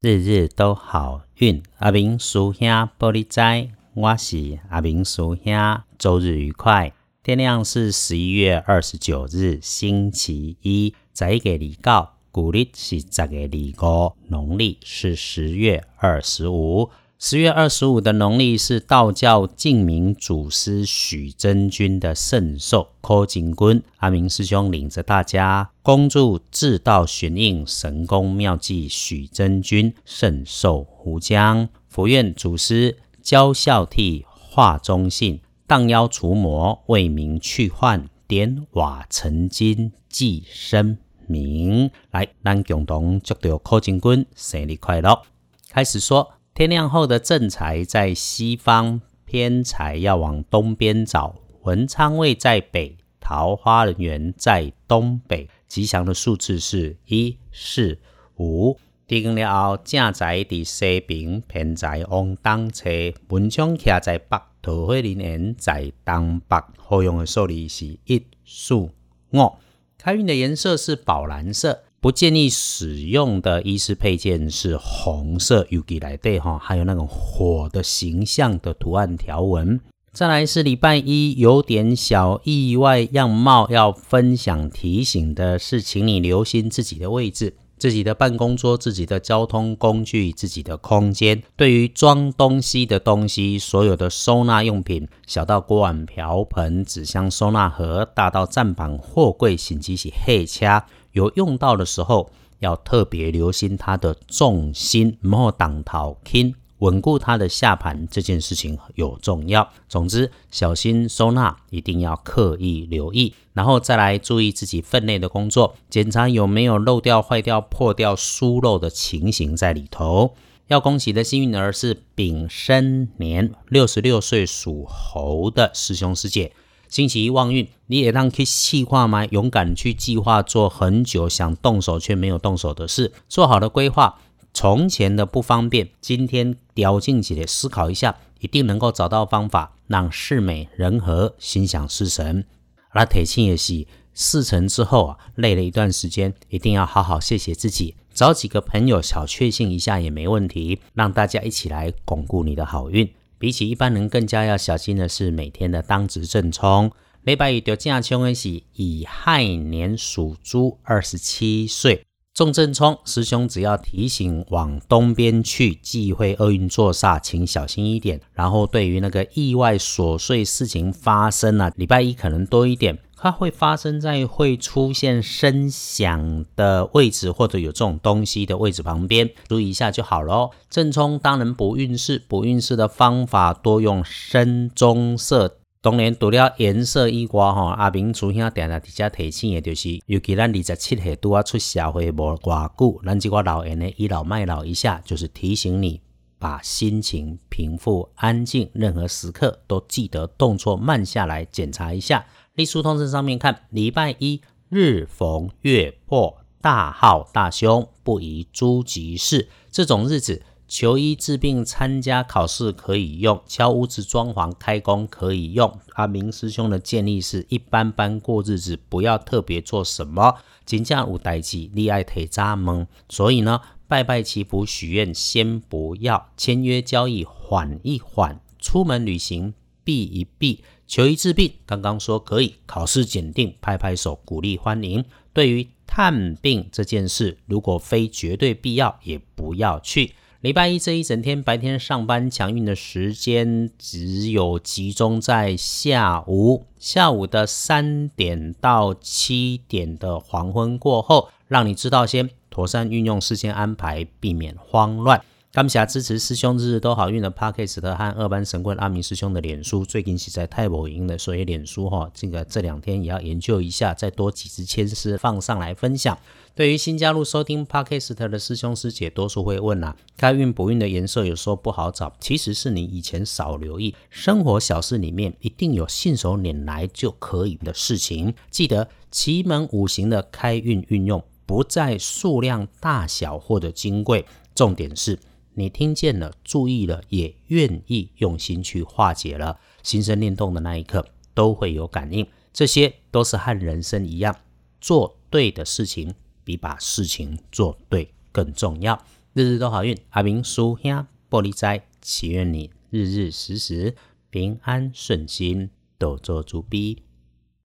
日日都好运。阿明叔兄玻璃仔，我是阿明叔兄。周日愉快。天亮是十一月二十九日，星期一。十一月二九，古历是十月二五，农历是十月二十五。十月二十五的农历是道教净明祖师许真君的圣寿科金君。阿明师兄领着大家恭祝至道玄应神功妙计许真君圣寿无疆。佛愿祖师教孝悌化忠信，荡妖除魔为民去患，点瓦成金济生民。来，咱共同祝祷科金君生日快乐。开始说。天亮后的正财在西方，偏财要往东边找。文昌位在北，桃花人缘在东北。吉祥的数字是一、四、五。定了后，正财在西边，偏财往东侧。文昌徛在北，桃花人缘在东北。好用的数字是一、四、五。开运的颜色是宝蓝色。不建议使用的衣饰配件是红色，UG 来对哈，还有那种火的形象的图案条纹。再来是礼拜一有点小意外样貌要分享提醒的是，请你留心自己的位置、自己的办公桌、自己的交通工具、自己的空间。对于装东西的东西，所有的收纳用品，小到锅碗瓢盆、纸箱收纳盒，大到站板、货柜、洗机器、黑掐。有用到的时候，要特别留心它的重心，莫挡头轻，稳固它的下盘，这件事情有重要。总之，小心收纳，一定要刻意留意，然后再来注意自己分内的工作，检查有没有漏掉、坏掉、破掉、疏漏的情形在里头。要恭喜的幸运儿是丙申年六十六岁属猴的师兄师姐。星期一旺运，你也当去计划吗？勇敢去计划，做很久想动手却没有动手的事，做好了规划。从前的不方便，今天掉进起来思考一下，一定能够找到方法，让事美人和，心想事成。而铁青也是事成之后啊，累了一段时间，一定要好好谢谢自己，找几个朋友小确幸一下也没问题，让大家一起来巩固你的好运。比起一般人更加要小心的是每天的当值正冲。礼拜一得正冲的是乙亥年属猪，二十七岁重正冲。师兄只要提醒往东边去，忌讳厄运作煞，请小心一点。然后对于那个意外琐碎事情发生啊，礼拜一可能多一点。它会发生在会出现声响的位置，或者有这种东西的位置旁边，注意一下就好了。正冲当然不运势，不运势的方法多用深棕色。当然除了颜色以外，哈，阿明出现点在底下提醒的就是，尤其咱二十七岁都要出社会无偌久，咱这个老人呢倚老卖老一下，就是提醒你把心情平复安静，任何时刻都记得动作慢下来，检查一下。历书通知上面看，礼拜一日逢月破，大号大凶，不宜诸吉事。这种日子，求医治病、参加考试可以用，敲屋子、装潢、开工可以用。阿明师兄的建议是一般般过日子，不要特别做什么。金价无代机，利爱腿扎蒙。所以呢，拜拜祈福许愿先不要，签约交易缓一缓，出门旅行避一避。求医治病，刚刚说可以考试检定，拍拍手鼓励欢迎。对于探病这件事，如果非绝对必要，也不要去。礼拜一这一整天白天上班强运的时间，只有集中在下午，下午的三点到七点的黄昏过后，让你知道先妥善运用事先安排，避免慌乱。感谢支持师兄日日都好运的 Parkes 和二班神棍阿明师兄的脸书，最近实在太火赢了，所以脸书哈，这个这两天也要研究一下，再多几支签诗放上来分享。对于新加入收听 Parkes 的师兄师姐，多数会问啊，开运补运的颜色有时候不好找，其实是你以前少留意，生活小事里面一定有信手拈来就可以的事情。记得奇门五行的开运运用，不在数量大小或者金贵，重点是。你听见了，注意了，也愿意用心去化解了，心生念动的那一刻，都会有感应。这些都是和人生一样，做对的事情比把事情做对更重要。日日都好运。阿明叔兄玻璃斋，祈愿你日日时时平安顺心，多做主逼。